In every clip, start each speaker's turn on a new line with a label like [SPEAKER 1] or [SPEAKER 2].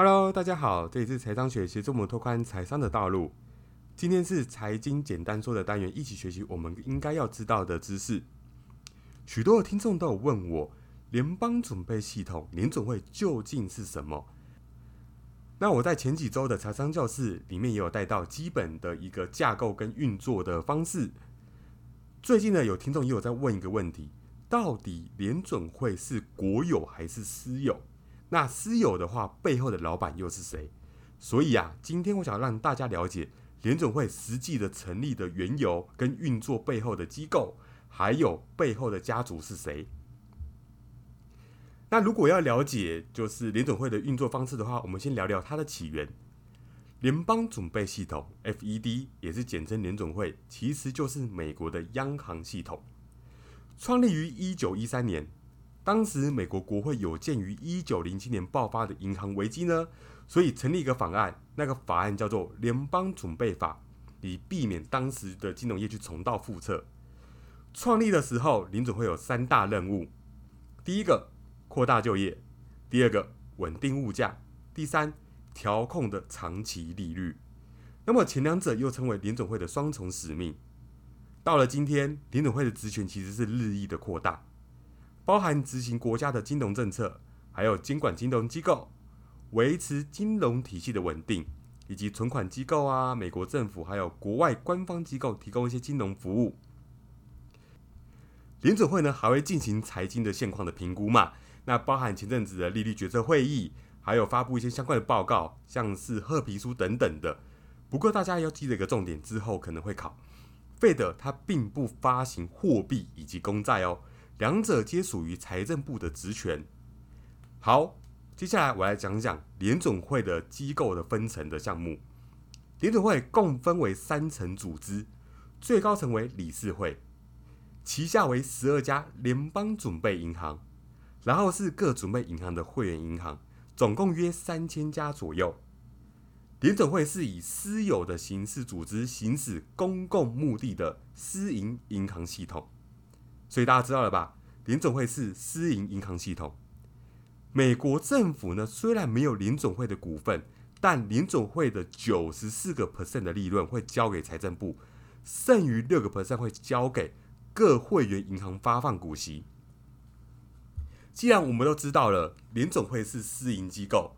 [SPEAKER 1] Hello，大家好，这里是财商学协助我们拓宽财商的道路。今天是财经简单说的单元，一起学习我们应该要知道的知识。许多的听众都有问我，联邦准备系统联准会究竟是什么？那我在前几周的财商教室里面也有带到基本的一个架构跟运作的方式。最近呢，有听众也有在问一个问题：到底联准会是国有还是私有？那私有的话，背后的老板又是谁？所以啊，今天我想让大家了解联准会实际的成立的缘由跟运作背后的机构，还有背后的家族是谁。那如果要了解就是联准会的运作方式的话，我们先聊聊它的起源。联邦准备系统 （FED） 也是简称联总会，其实就是美国的央行系统，创立于一九一三年。当时美国国会有鉴于一九零七年爆发的银行危机呢，所以成立一个法案，那个法案叫做《联邦准备法》，以避免当时的金融业去重蹈覆辙。创立的时候，联准会有三大任务：第一个，扩大就业；第二个，稳定物价；第三，调控的长期利率。那么前两者又称为联准会的双重使命。到了今天，联准会的职权其实是日益的扩大。包含执行国家的金融政策，还有监管金融机构，维持金融体系的稳定，以及存款机构啊，美国政府还有国外官方机构提供一些金融服务。联准会呢还会进行财经的现况的评估嘛？那包含前阵子的利率决策会议，还有发布一些相关的报告，像是褐皮书等等的。不过大家要记得一个重点，之后可能会考，费德它并不发行货币以及公债哦。两者皆属于财政部的职权。好，接下来我来讲讲联总会的机构的分层的项目。联总会共分为三层组织，最高层为理事会，旗下为十二家联邦准备银行，然后是各准备银行的会员银行，总共约三千家左右。联总会是以私有的形式组织，行使公共目的的私营银行系统。所以大家知道了吧？联总会是私营银行系统。美国政府呢，虽然没有联总会的股份，但联总会的九十四个 percent 的利润会交给财政部，剩余六个 percent 会交给各会员银行发放股息。既然我们都知道了联总会是私营机构，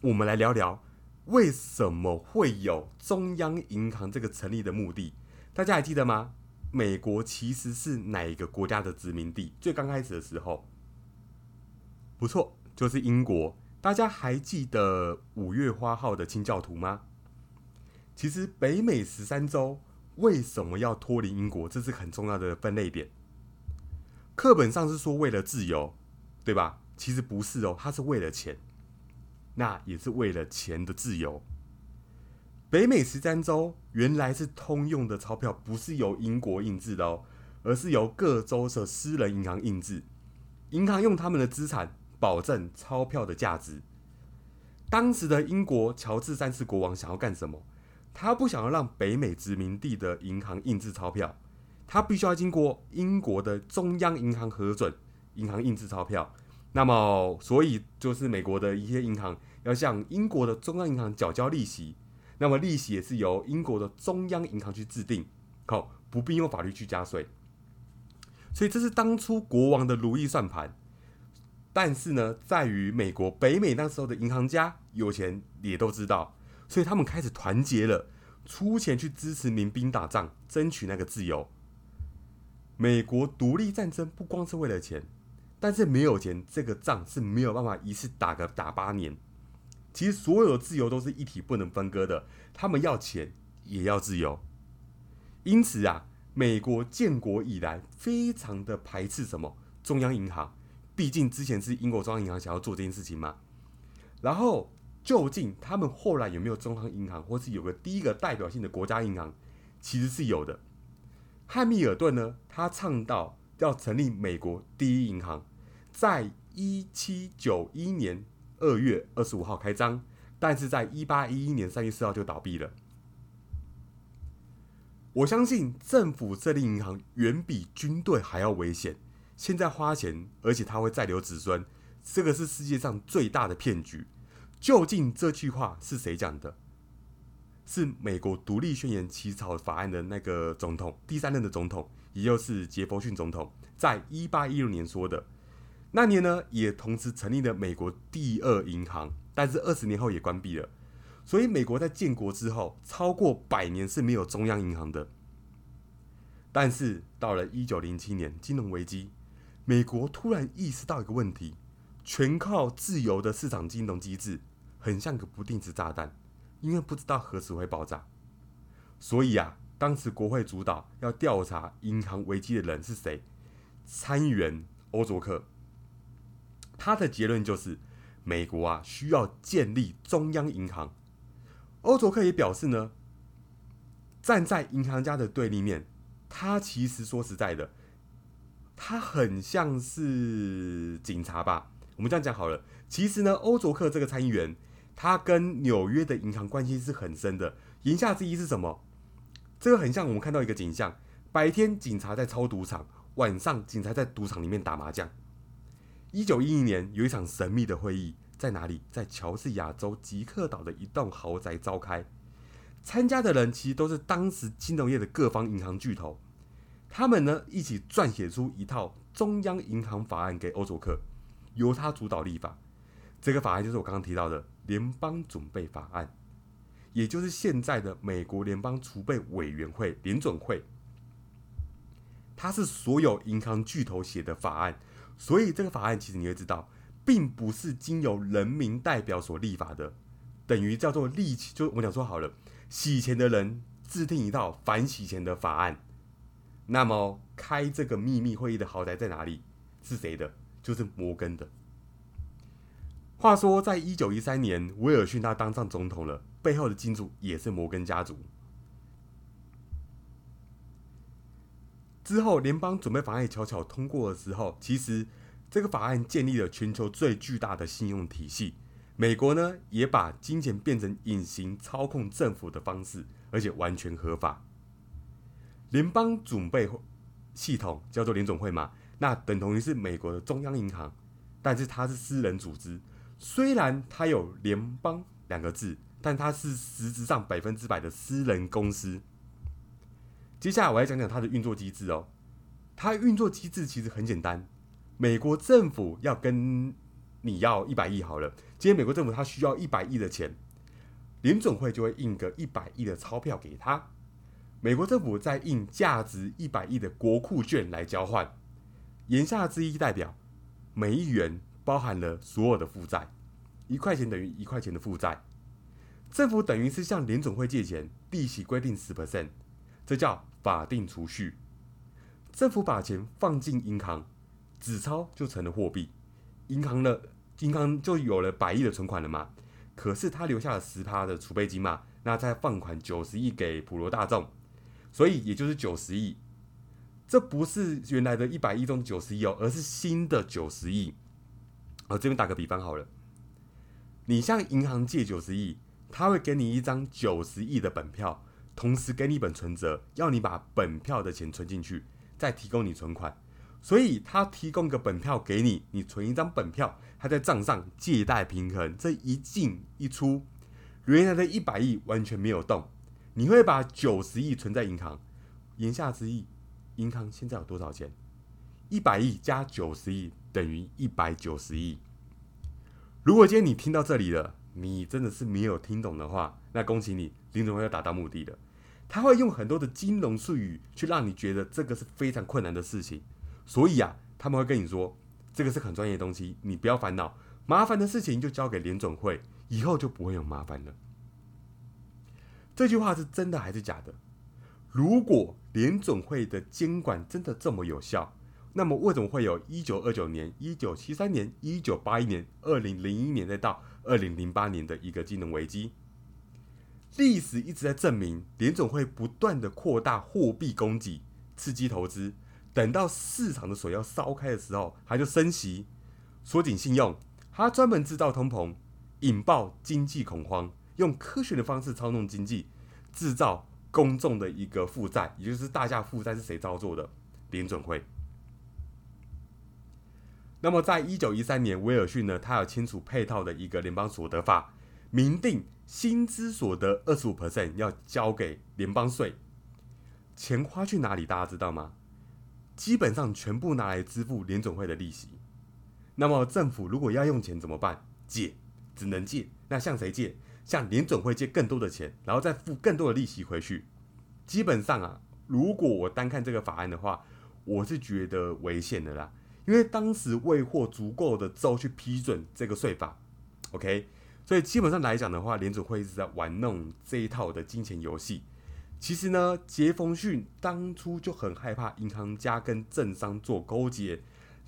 [SPEAKER 1] 我们来聊聊为什么会有中央银行这个成立的目的？大家还记得吗？美国其实是哪一个国家的殖民地？最刚开始的时候，不错，就是英国。大家还记得五月花号的清教徒吗？其实北美十三州为什么要脱离英国？这是很重要的分类点。课本上是说为了自由，对吧？其实不是哦，它是为了钱，那也是为了钱的自由。北美十三州原来是通用的钞票，不是由英国印制的哦，而是由各州的私人银行印制。银行用他们的资产保证钞票的价值。当时的英国乔治三世国王想要干什么？他不想要让北美殖民地的银行印制钞票，他必须要经过英国的中央银行核准，银行印制钞票。那么，所以就是美国的一些银行要向英国的中央银行缴交利息。那么利息也是由英国的中央银行去制定，好，不必用法律去加税。所以这是当初国王的如意算盘。但是呢，在于美国北美那时候的银行家有钱也都知道，所以他们开始团结了，出钱去支持民兵打仗，争取那个自由。美国独立战争不光是为了钱，但是没有钱，这个仗是没有办法一次打个打八年。其实所有的自由都是一体不能分割的，他们要钱也要自由。因此啊，美国建国以来非常的排斥什么中央银行，毕竟之前是英国中央银行想要做这件事情嘛。然后究竟他们后来有没有中央银行，或是有个第一个代表性的国家银行，其实是有的。汉密尔顿呢，他倡导要成立美国第一银行，在一七九一年。二月二十五号开张，但是在一八一一年三月四号就倒闭了。我相信政府设立银行远比军队还要危险。现在花钱，而且他会再留子孙，这个是世界上最大的骗局。究竟这句话是谁讲的？是美国独立宣言起草法案的那个总统，第三任的总统，也就是杰弗逊总统，在一八一六年说的。那年呢，也同时成立了美国第二银行，但是二十年后也关闭了。所以，美国在建国之后超过百年是没有中央银行的。但是到了一九零七年金融危机，美国突然意识到一个问题：全靠自由的市场金融机制，很像个不定时炸弹。因为不知道何时会爆炸，所以啊，当时国会主导要调查银行危机的人是谁？参议员欧卓克。他的结论就是，美国啊需要建立中央银行。欧卓克也表示呢，站在银行家的对立面，他其实说实在的，他很像是警察吧？我们这样讲好了。其实呢，欧卓克这个参议员。他跟纽约的银行关系是很深的。言下之意是什么？这个很像我们看到一个景象：白天警察在抄赌场，晚上警察在赌场里面打麻将。一九一一年有一场神秘的会议，在哪里？在乔治亚州吉克岛的一栋豪宅召开。参加的人其实都是当时金融业的各方银行巨头。他们呢一起撰写出一套中央银行法案给欧佐克，由他主导立法。这个法案就是我刚刚提到的。联邦准备法案，也就是现在的美国联邦储备委员会联准会，它是所有银行巨头写的法案，所以这个法案其实你会知道，并不是经由人民代表所立法的，等于叫做立，就我讲说好了，洗钱的人制定一套反洗钱的法案。那么开这个秘密会议的豪宅在哪里？是谁的？就是摩根的。话说，在一九一三年，威尔逊他当上总统了，背后的金主也是摩根家族。之后，联邦准备法案悄悄通过的时候，其实这个法案建立了全球最巨大的信用体系。美国呢，也把金钱变成隐形操控政府的方式，而且完全合法。联邦准备系统叫做联总会嘛，那等同于是美国的中央银行，但是它是私人组织。虽然它有联邦两个字，但它是实质上百分之百的私人公司。接下来我来讲讲它的运作机制哦。它运作机制其实很简单，美国政府要跟你要一百亿好了，今天美国政府它需要一百亿的钱，联总会就会印个一百亿的钞票给他，美国政府再印价值一百亿的国库券来交换。言下之意代表每一元。包含了所有的负债，一块钱等于一块钱的负债，政府等于是向联总会借钱，利息规定十 percent，这叫法定储蓄。政府把钱放进银行，纸钞就成了货币，银行的银行就有了百亿的存款了嘛。可是他留下了十趴的储备金嘛，那再放款九十亿给普罗大众，所以也就是九十亿。这不是原来的一百亿中九十亿哦，而是新的九十亿。我这边打个比方好了，你向银行借九十亿，他会给你一张九十亿的本票，同时给你一本存折，要你把本票的钱存进去，再提供你存款。所以他提供个本票给你，你存一张本票，他在账上借贷平衡，这一进一出，原来的一百亿完全没有动。你会把九十亿存在银行，言下之意，银行现在有多少钱？一百亿加九十亿。等于一百九十亿。如果今天你听到这里了，你真的是没有听懂的话，那恭喜你，林总会要达到目的的。他会用很多的金融术语去让你觉得这个是非常困难的事情。所以啊，他们会跟你说，这个是很专业的东西，你不要烦恼，麻烦的事情就交给联总会，以后就不会有麻烦了。这句话是真的还是假的？如果联总会的监管真的这么有效？那么为什么会有一九二九年、一九七三年、一九八一年、二零零一年再到二零零八年的一个金融危机？历史一直在证明，联总会不断的扩大货币供给，刺激投资，等到市场的水要烧开的时候，它就升息，缩紧信用，它专门制造通膨，引爆经济恐慌，用科学的方式操弄经济，制造公众的一个负债，也就是大家负债是谁操作的？联准会。那么，在一九一三年，威尔逊呢，他有签署配套的一个联邦所得法，明定薪资所得二十五 percent 要交给联邦税。钱花去哪里？大家知道吗？基本上全部拿来支付联总会的利息。那么，政府如果要用钱怎么办？借，只能借。那向谁借？向联总会借更多的钱，然后再付更多的利息回去。基本上啊，如果我单看这个法案的话，我是觉得危险的啦。因为当时未获足够的州去批准这个税法，OK，所以基本上来讲的话，联储会一直在玩弄这一套的金钱游戏。其实呢，杰弗逊当初就很害怕银行家跟政商做勾结，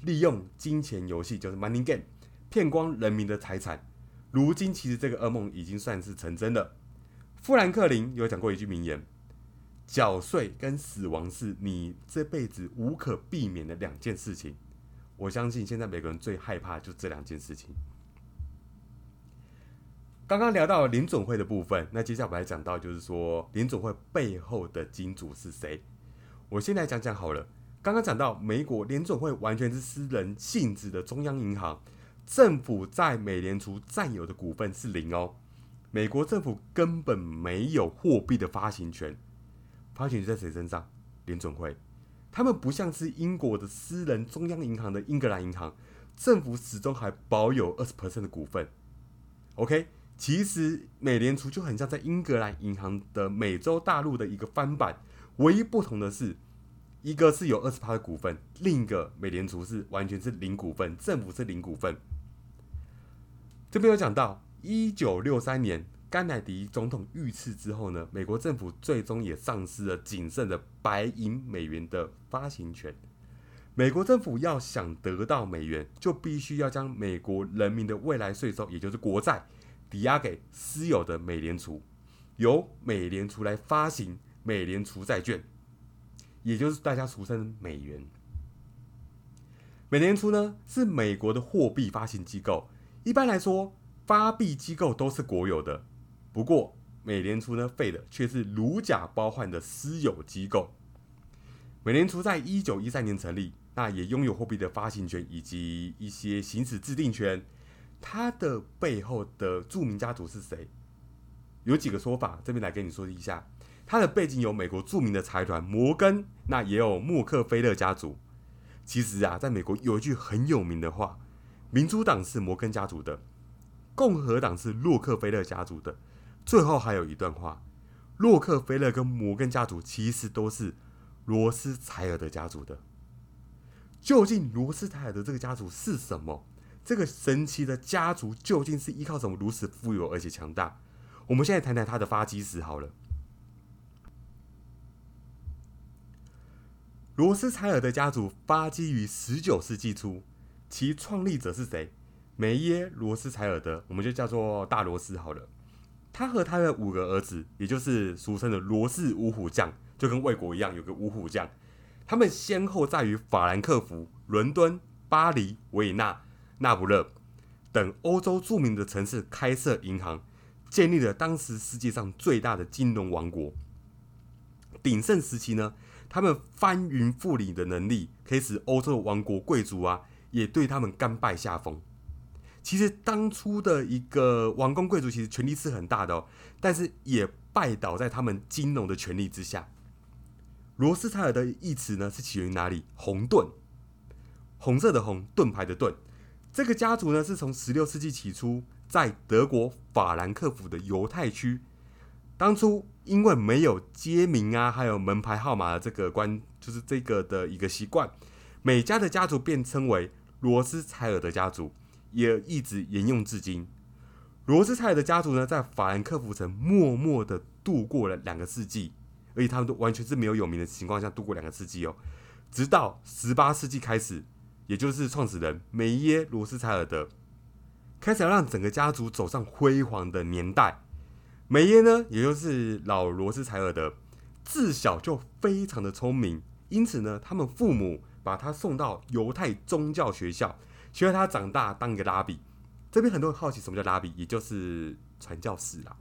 [SPEAKER 1] 利用金钱游戏就是 money game 骗光人民的财产。如今其实这个噩梦已经算是成真了。富兰克林有讲过一句名言：缴税跟死亡是你这辈子无可避免的两件事情。我相信现在每个人最害怕就这两件事情。刚刚聊到联总会的部分，那接下来我们来讲到就是说联总会背后的金主是谁？我先来讲讲好了。刚刚讲到美国联总会完全是私人性质的中央银行，政府在美联储占有的股份是零哦。美国政府根本没有货币的发行权，发行权在谁身上？联总会。他们不像是英国的私人中央银行的英格兰银行，政府始终还保有二十 percent 的股份。OK，其实美联储就很像在英格兰银行的美洲大陆的一个翻版，唯一不同的是，一个是有二十趴的股份，另一个美联储是完全是零股份，政府是零股份。这边有讲到一九六三年。甘乃迪总统遇刺之后呢，美国政府最终也丧失了仅剩的白银美元的发行权。美国政府要想得到美元，就必须要将美国人民的未来税收，也就是国债，抵押给私有的美联储，由美联储来发行美联储债券，也就是大家俗称美元。美联储呢是美国的货币发行机构，一般来说，发币机构都是国有的。不过，美联储呢废的却是如假包换的私有机构。美联储在一九一三年成立，那也拥有货币的发行权以及一些行使制定权。他的背后的著名家族是谁？有几个说法，这边来跟你说一下。他的背景有美国著名的财团摩根，那也有默克菲勒家族。其实啊，在美国有一句很有名的话：民主党是摩根家族的，共和党是洛克菲勒家族的。最后还有一段话：洛克菲勒跟摩根家族其实都是罗斯柴尔德家族的。究竟罗斯柴尔德这个家族是什么？这个神奇的家族究竟是依靠什么如此富有而且强大？我们现在谈谈他的发迹史好了。罗斯柴尔德家族发迹于十九世纪初，其创立者是谁？梅耶罗斯柴尔德，我们就叫做大罗斯好了。他和他的五个儿子，也就是俗称的罗氏五虎将，就跟魏国一样有个五虎将。他们先后在于法兰克福、伦敦、巴黎、维也纳、那不勒等欧洲著名的城市开设银行，建立了当时世界上最大的金融王国。鼎盛时期呢，他们翻云覆雨的能力，可以使欧洲的王国贵族啊，也对他们甘拜下风。其实当初的一个王公贵族，其实权力是很大的哦，但是也拜倒在他们金融的权力之下。罗斯柴尔德一词呢，是起源于哪里？红盾，红色的红，盾牌的盾。这个家族呢，是从十六世纪起初在德国法兰克福的犹太区。当初因为没有街名啊，还有门牌号码的这个关，就是这个的一个习惯，每家的家族便称为罗斯柴尔德家族。也一直沿用至今。罗斯柴尔德家族呢，在法兰克福城默默的度过了两个世纪，而且他们都完全是没有有名的情况下度过两个世纪哦。直到十八世纪开始，也就是创始人梅耶罗斯柴尔德开始要让整个家族走上辉煌的年代。梅耶呢，也就是老罗斯柴尔德，自小就非常的聪明，因此呢，他们父母把他送到犹太宗教学校。希望他长大当一个拉比，这边很多人好奇什么叫拉比，也就是传教士啦。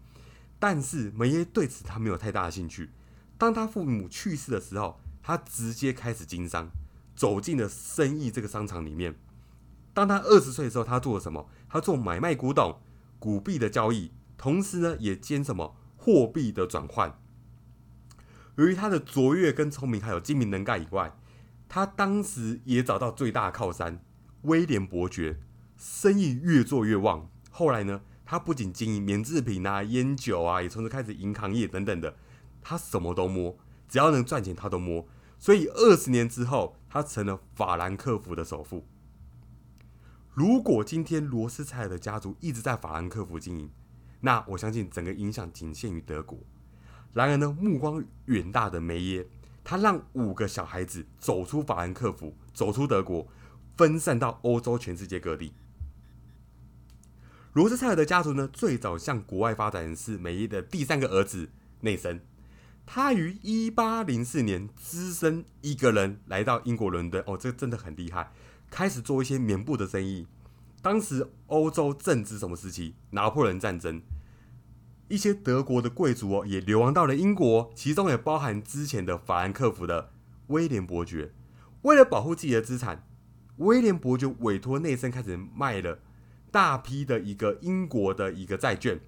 [SPEAKER 1] 但是梅耶对此他没有太大的兴趣。当他父母去世的时候，他直接开始经商，走进了生意这个商场里面。当他二十岁的时候，他做了什么？他做买卖古董、古币的交易，同时呢，也兼什么货币的转换。由于他的卓越跟聪明，还有精明能干以外，他当时也找到最大靠山威廉伯爵，生意越做越旺。后来呢，他不仅经营棉制品啊、烟酒啊，也从此开始银行业等等的，他什么都摸，只要能赚钱他都摸。所以二十年之后，他成了法兰克福的首富。如果今天罗斯柴尔德家族一直在法兰克福经营，那我相信整个影响仅限于德国。然而呢，目光远大的梅耶，他让五个小孩子走出法兰克福，走出德国，分散到欧洲全世界各地。罗斯柴尔德家族呢，最早向国外发展的是梅耶的第三个儿子内森。他于一八零四年只身一个人来到英国伦敦，哦，这个真的很厉害，开始做一些棉布的生意。当时欧洲正值什么时期？拿破仑战争。一些德国的贵族哦，也流亡到了英国，其中也包含之前的法兰克福的威廉伯爵。为了保护自己的资产，威廉伯爵委托内森开始卖了大批的一个英国的一个债券。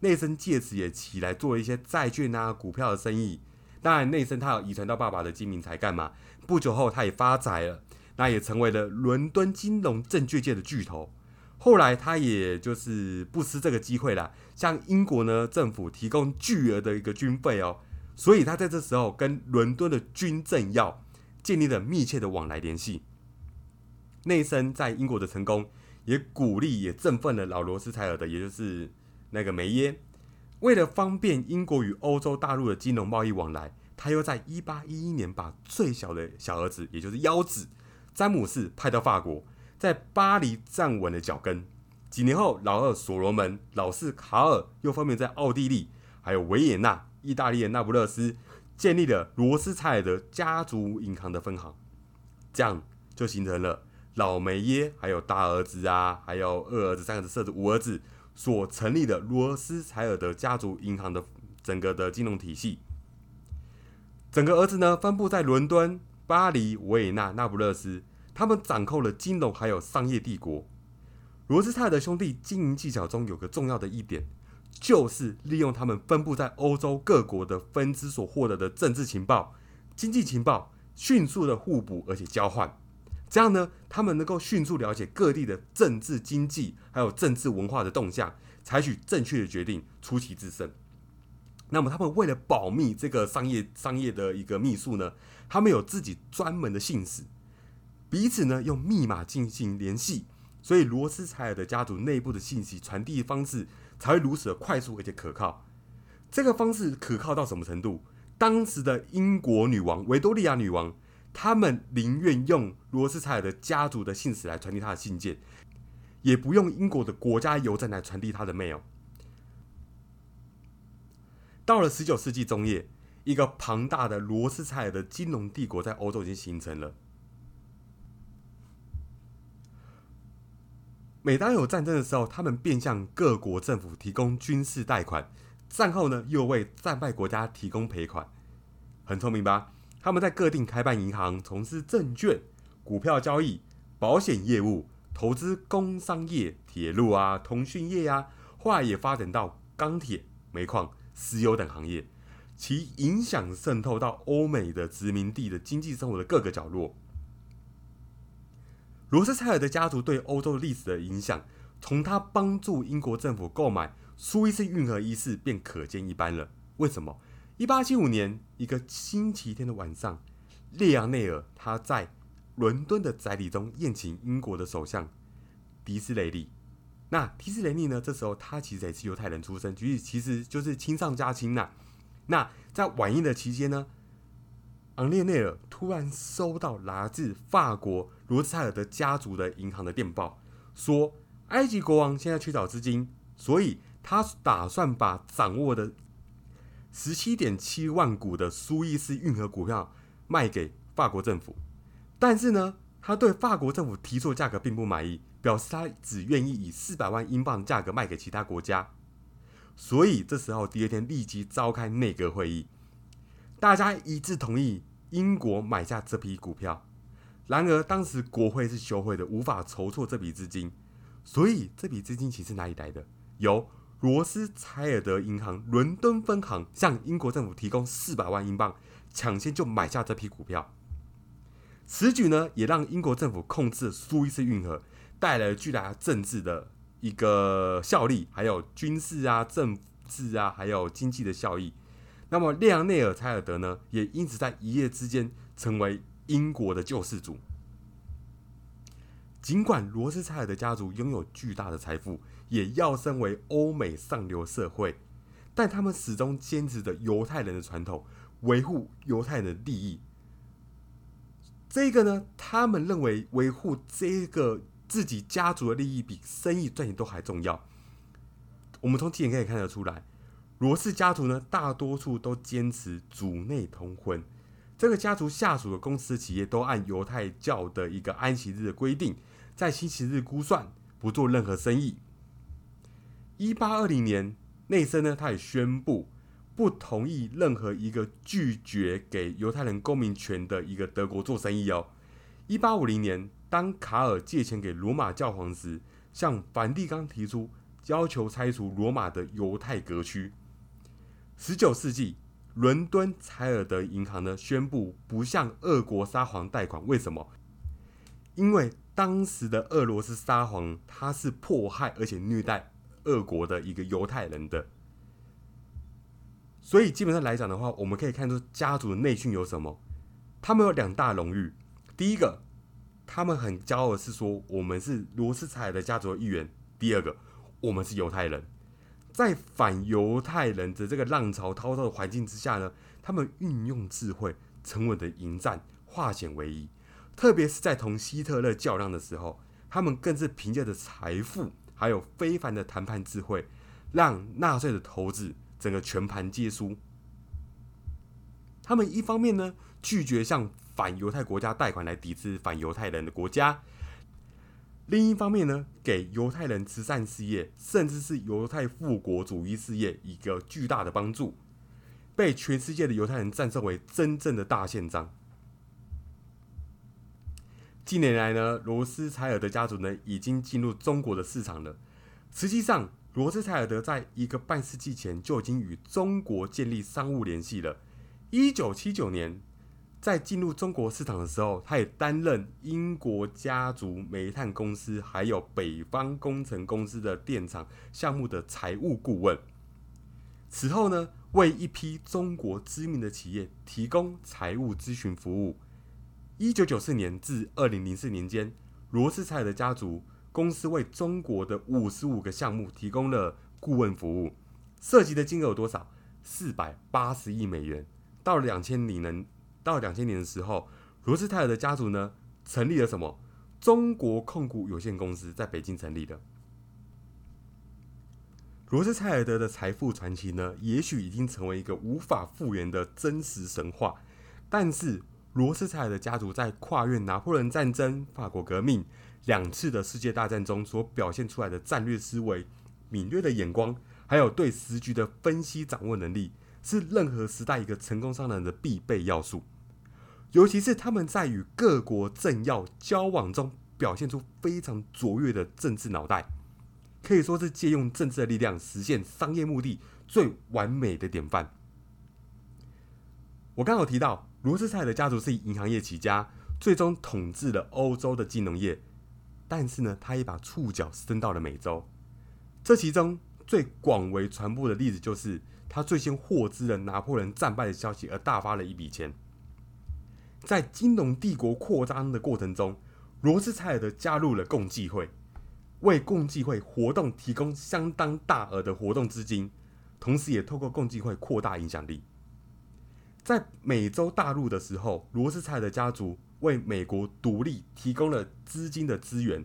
[SPEAKER 1] 内森借此也起来做一些债券啊、股票的生意。当然，内森他有遗传到爸爸的精明才干嘛。不久后，他也发财了，那也成为了伦敦金融证券界的巨头。后来，他也就是不失这个机会啦，向英国呢政府提供巨额的一个军费哦，所以他在这时候跟伦敦的军政要建立了密切的往来联系。内森在英国的成功，也鼓励也振奋了老罗斯柴尔德，也就是那个梅耶。为了方便英国与欧洲大陆的金融贸易往来，他又在一八一一年把最小的小儿子，也就是幺子詹姆士派到法国。在巴黎站稳了脚跟。几年后，老二所罗门、老四卡尔又分别在奥地利、还有维也纳、意大利的那不勒斯建立了罗斯柴尔德家族银行的分行。这样就形成了老梅耶还有大儿子啊，还有二儿子、三儿子、四儿子、五儿子所成立的罗斯柴尔德家族银行的整个的金融体系。整个儿子呢，分布在伦敦、巴黎、维也纳、那不勒斯。他们掌控了金融还有商业帝国。罗斯泰德兄弟经营技巧中有个重要的一点，就是利用他们分布在欧洲各国的分支所获得的政治情报、经济情报，迅速的互补而且交换。这样呢，他们能够迅速了解各地的政治、经济还有政治文化的动向，采取正确的决定，出奇制胜。那么，他们为了保密这个商业商业的一个秘术呢，他们有自己专门的信使。彼此呢用密码进行联系，所以罗斯柴尔的家族内部的信息传递方式才会如此的快速而且可靠。这个方式可靠到什么程度？当时的英国女王维多利亚女王，他们宁愿用罗斯柴尔的家族的信使来传递他的信件，也不用英国的国家邮政来传递他的 mail。到了十九世纪中叶，一个庞大的罗斯柴尔的金融帝国在欧洲已经形成了。每当有战争的时候，他们便向各国政府提供军事贷款，战后呢又为战败国家提供赔款，很聪明吧？他们在各地开办银行，从事证券、股票交易、保险业务，投资工商业、铁路啊、通讯业呀，后来也发展到钢铁、煤矿、石油等行业，其影响渗透到欧美的殖民地的经济生活的各个角落。罗斯柴尔的家族对欧洲历史的影响，从他帮助英国政府购买苏伊士运河一事便可见一斑了。为什么？一八七五年一个星期天的晚上，列昂内尔他在伦敦的宅邸中宴请英国的首相迪斯雷利。那迪斯雷利呢？这时候他其实也是犹太人出身，其实其实就是亲上加亲呐。那在晚宴的期间呢？昂列内尔突然收到来自法国罗斯柴尔德家族的银行的电报，说埃及国王现在缺少资金，所以他打算把掌握的十七点七万股的苏伊士运河股票卖给法国政府。但是呢，他对法国政府提出的价格并不满意，表示他只愿意以四百万英镑的价格卖给其他国家。所以这时候第二天立即召开内阁会议，大家一致同意。英国买下这批股票，然而当时国会是休会的，无法筹措这笔资金，所以这笔资金其实哪里来的？由罗斯柴尔德银行伦敦分行向英国政府提供四百万英镑，抢先就买下这批股票。此举呢，也让英国政府控制苏伊士运河，带来了巨大政治的一个效力，还有军事啊、政治啊，还有经济的效益。那么，列昂内尔·柴尔德呢，也因此在一夜之间成为英国的救世主。尽管罗斯柴尔德家族拥有巨大的财富，也要身为欧美上流社会，但他们始终坚持着犹太人的传统，维护犹太人的利益。这个呢，他们认为维护这个自己家族的利益比生意赚钱都还重要。我们从这点可以看得出来，罗氏家族呢，大多数都坚持主内通婚。这个家族下属的公司企业都按犹太教的一个安息日的规定，在星期日估算，不做任何生意。一八二零年，内森呢，他也宣布。不同意任何一个拒绝给犹太人公民权的一个德国做生意哦。一八五零年，当卡尔借钱给罗马教皇时，向梵蒂冈提出要求拆除罗马的犹太格区。十九世纪，伦敦柴尔德银行呢宣布不向俄国沙皇贷款。为什么？因为当时的俄罗斯沙皇他是迫害而且虐待俄国的一个犹太人的。所以基本上来讲的话，我们可以看出家族的内训有什么？他们有两大荣誉。第一个，他们很骄傲的是说，我们是罗斯柴尔德家族的一员。第二个，我们是犹太人。在反犹太人的这个浪潮滔滔的环境之下呢，他们运用智慧，沉稳的迎战，化险为夷。特别是在同希特勒较量的时候，他们更是凭借着财富还有非凡的谈判智慧，让纳粹的头子。整个全盘皆输。他们一方面呢拒绝向反犹太国家贷款来抵制反犹太人的国家，另一方面呢给犹太人慈善事业，甚至是犹太复国主义事业一个巨大的帮助，被全世界的犹太人赞颂为真正的大宪章。近年来呢，罗斯柴尔德家族呢已经进入中国的市场了，实际上。罗斯柴尔德在一个半世纪前就已经与中国建立商务联系了。一九七九年，在进入中国市场的时候，他也担任英国家族煤炭公司还有北方工程公司的电厂项目的财务顾问。此后呢，为一批中国知名的企业提供财务咨询服务。一九九四年至二零零四年间，罗斯柴尔德家族。公司为中国的五十五个项目提供了顾问服务，涉及的金额有多少？四百八十亿美元。到了两千年，到两千年的时候，罗斯泰尔德家族呢成立了什么？中国控股有限公司在北京成立的。罗斯柴尔德的财富传奇呢，也许已经成为一个无法复原的真实神话。但是，罗斯柴尔德家族在跨越拿破仑战争、法国革命。两次的世界大战中所表现出来的战略思维、敏锐的眼光，还有对时局的分析掌握能力，是任何时代一个成功商人的必备要素。尤其是他们在与各国政要交往中，表现出非常卓越的政治脑袋，可以说是借用政治的力量实现商业目的最完美的典范。我刚好提到，罗斯柴尔德家族是以银行业起家，最终统治了欧洲的金融业。但是呢，他也把触角伸到了美洲。这其中最广为传播的例子，就是他最先获知了拿破仑战败的消息，而大发了一笔钱。在金融帝国扩张的过程中，罗斯柴尔德加入了共济会，为共济会活动提供相当大额的活动资金，同时也透过共济会扩大影响力。在美洲大陆的时候，罗斯柴尔德家族。为美国独立提供了资金的资源。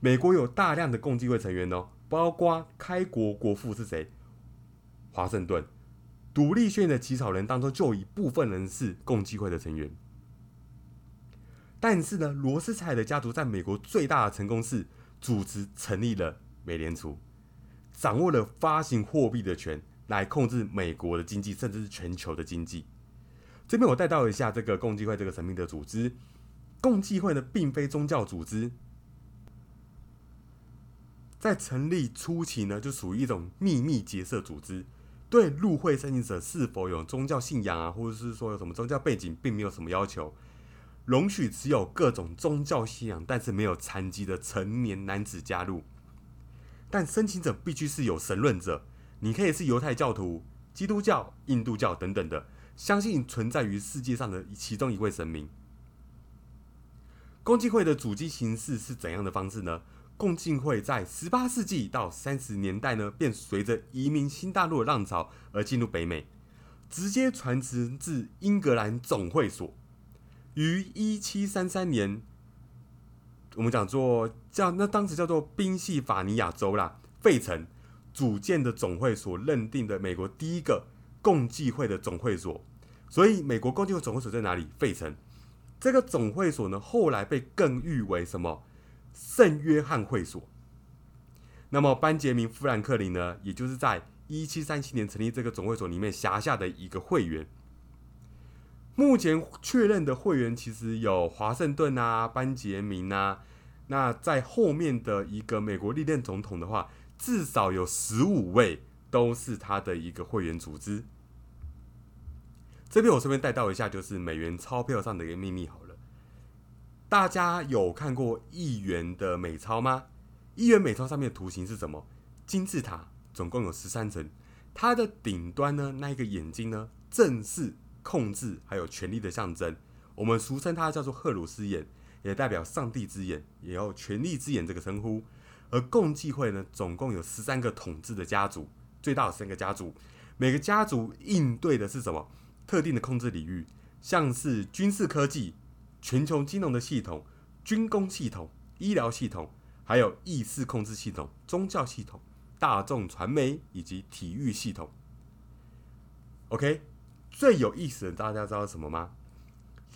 [SPEAKER 1] 美国有大量的共济会成员哦，包括开国国父是谁？华盛顿。独立宣言的起草人当中就有一部分人是共济会的成员。但是呢，罗斯柴尔德家族在美国最大的成功是组织成立了美联储，掌握了发行货币的权，来控制美国的经济，甚至是全球的经济。这边我带到一下这个共济会这个神秘的组织，共济会呢，并非宗教组织，在成立初期呢，就属于一种秘密结社组织，对入会申请者是否有宗教信仰啊，或者是说有什么宗教背景，并没有什么要求，容许持有各种宗教信仰但是没有残疾的成年男子加入。但申请者必须是有神论者，你可以是犹太教徒、基督教、印度教等等的，相信存在于世界上的其中一位神明。共济会的组织形式是怎样的方式呢？共济会在十八世纪到三十年代呢，便随着移民新大陆的浪潮而进入北美，直接传承至英格兰总会所，于一七三三年，我们讲做叫那当时叫做宾夕法尼亚州啦，费城组建的总会所认定的美国第一个共济会的总会所，所以美国共济会总会所在哪里？费城。这个总会所呢，后来被更誉为什么圣约翰会所？那么班杰明·富兰克林呢，也就是在一七三七年成立这个总会所里面辖下的一个会员。目前确认的会员其实有华盛顿啊、班杰明啊。那在后面的一个美国历任总统的话，至少有十五位都是他的一个会员组织。这边我顺便带到一下，就是美元钞票上的一个秘密好了。大家有看过一元的美钞吗？一元美钞上面的图形是什么？金字塔，总共有十三层。它的顶端呢，那一个眼睛呢，正是控制还有权力的象征。我们俗称它叫做赫鲁斯眼，也代表上帝之眼，也有权力之眼这个称呼。而共济会呢，总共有十三个统治的家族，最大的三个家族，每个家族应对的是什么？特定的控制领域，像是军事科技、全球金融的系统、军工系统、医疗系统，还有意识控制系统、宗教系统、大众传媒以及体育系统。OK，最有意思的，大家知道什么吗？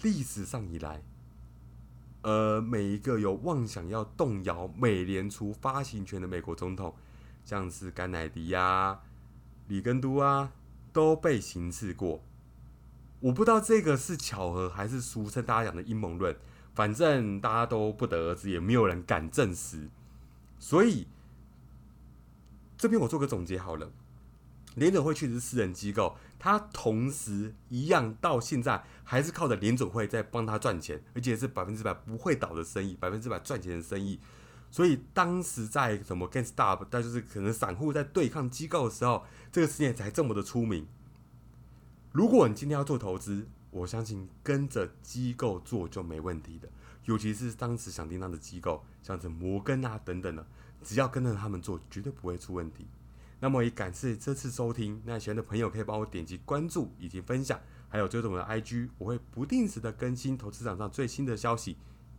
[SPEAKER 1] 历史上以来，呃，每一个有妄想要动摇美联储发行权的美国总统，像是甘乃迪呀、里根都啊，都被行刺过。我不知道这个是巧合还是俗称大家讲的阴谋论，反正大家都不得而知，也没有人敢证实。所以这边我做个总结好了，联准会确实是私人机构，它同时一样到现在还是靠着联准会在帮他赚钱，而且是百分之百不会倒的生意，百分之百赚钱的生意。所以当时在什么 GameStop，但就是可能散户在对抗机构的时候，这个事件才这么的出名。如果你今天要做投资，我相信跟着机构做就没问题的。尤其是当时响叮当的机构，像是摩根啊等等的，只要跟着他们做，绝对不会出问题。那么也感谢这次收听，那喜欢的朋友可以帮我点击关注以及分享，还有追踪我的 IG，我会不定时的更新投资场上最新的消息。